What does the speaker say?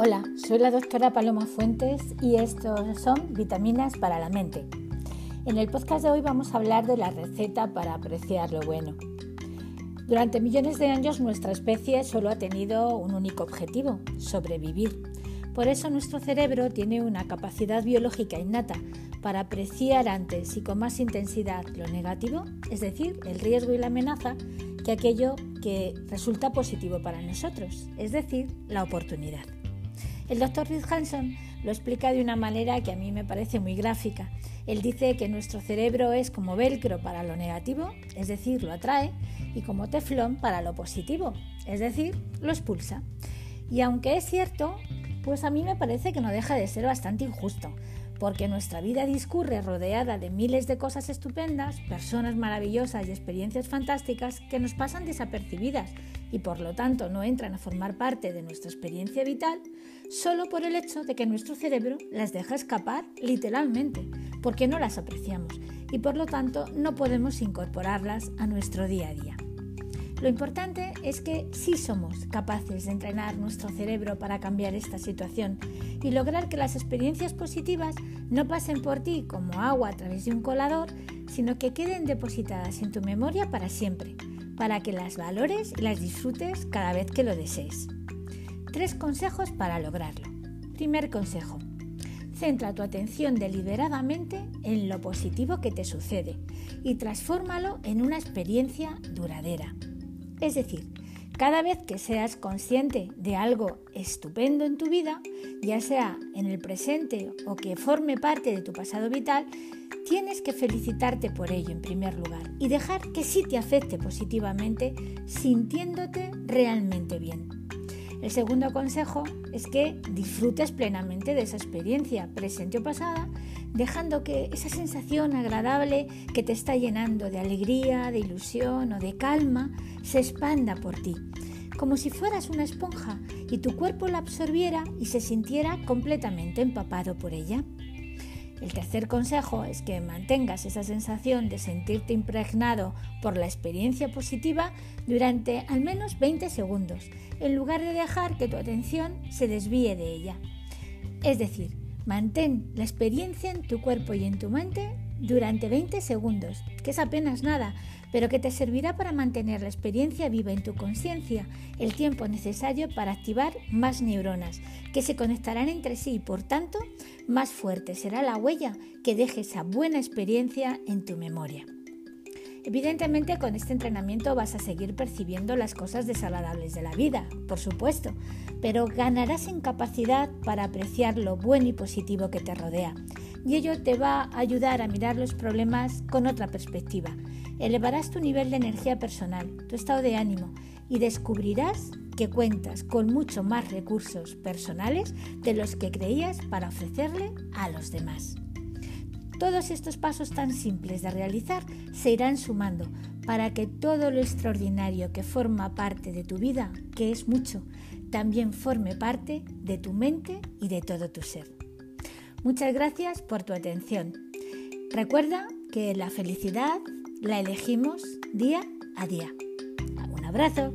Hola, soy la doctora Paloma Fuentes y estos son vitaminas para la mente. En el podcast de hoy vamos a hablar de la receta para apreciar lo bueno. Durante millones de años nuestra especie solo ha tenido un único objetivo, sobrevivir. Por eso nuestro cerebro tiene una capacidad biológica innata para apreciar antes y con más intensidad lo negativo, es decir, el riesgo y la amenaza, que aquello que resulta positivo para nosotros, es decir, la oportunidad. El doctor Rick Hanson lo explica de una manera que a mí me parece muy gráfica. Él dice que nuestro cerebro es como velcro para lo negativo, es decir, lo atrae, y como teflón para lo positivo, es decir, lo expulsa. Y aunque es cierto, pues a mí me parece que no deja de ser bastante injusto, porque nuestra vida discurre rodeada de miles de cosas estupendas, personas maravillosas y experiencias fantásticas que nos pasan desapercibidas y por lo tanto no entran a formar parte de nuestra experiencia vital, solo por el hecho de que nuestro cerebro las deja escapar literalmente, porque no las apreciamos y por lo tanto no podemos incorporarlas a nuestro día a día. Lo importante es que sí somos capaces de entrenar nuestro cerebro para cambiar esta situación y lograr que las experiencias positivas no pasen por ti como agua a través de un colador, sino que queden depositadas en tu memoria para siempre, para que las valores y las disfrutes cada vez que lo desees. Tres consejos para lograrlo. Primer consejo. Centra tu atención deliberadamente en lo positivo que te sucede y transfórmalo en una experiencia duradera. Es decir, cada vez que seas consciente de algo estupendo en tu vida, ya sea en el presente o que forme parte de tu pasado vital, tienes que felicitarte por ello en primer lugar y dejar que sí te afecte positivamente sintiéndote realmente bien. El segundo consejo es que disfrutes plenamente de esa experiencia, presente o pasada, dejando que esa sensación agradable que te está llenando de alegría, de ilusión o de calma se expanda por ti, como si fueras una esponja y tu cuerpo la absorbiera y se sintiera completamente empapado por ella. El tercer consejo es que mantengas esa sensación de sentirte impregnado por la experiencia positiva durante al menos 20 segundos, en lugar de dejar que tu atención se desvíe de ella. Es decir, mantén la experiencia en tu cuerpo y en tu mente durante 20 segundos, que es apenas nada, pero que te servirá para mantener la experiencia viva en tu conciencia el tiempo necesario para activar más neuronas, que se conectarán entre sí y por tanto más fuerte será la huella que deje esa buena experiencia en tu memoria. Evidentemente con este entrenamiento vas a seguir percibiendo las cosas desagradables de la vida, por supuesto, pero ganarás en capacidad para apreciar lo bueno y positivo que te rodea. Y ello te va a ayudar a mirar los problemas con otra perspectiva. Elevarás tu nivel de energía personal, tu estado de ánimo y descubrirás que cuentas con mucho más recursos personales de los que creías para ofrecerle a los demás. Todos estos pasos tan simples de realizar se irán sumando para que todo lo extraordinario que forma parte de tu vida, que es mucho, también forme parte de tu mente y de todo tu ser. Muchas gracias por tu atención. Recuerda que la felicidad la elegimos día a día. Un abrazo.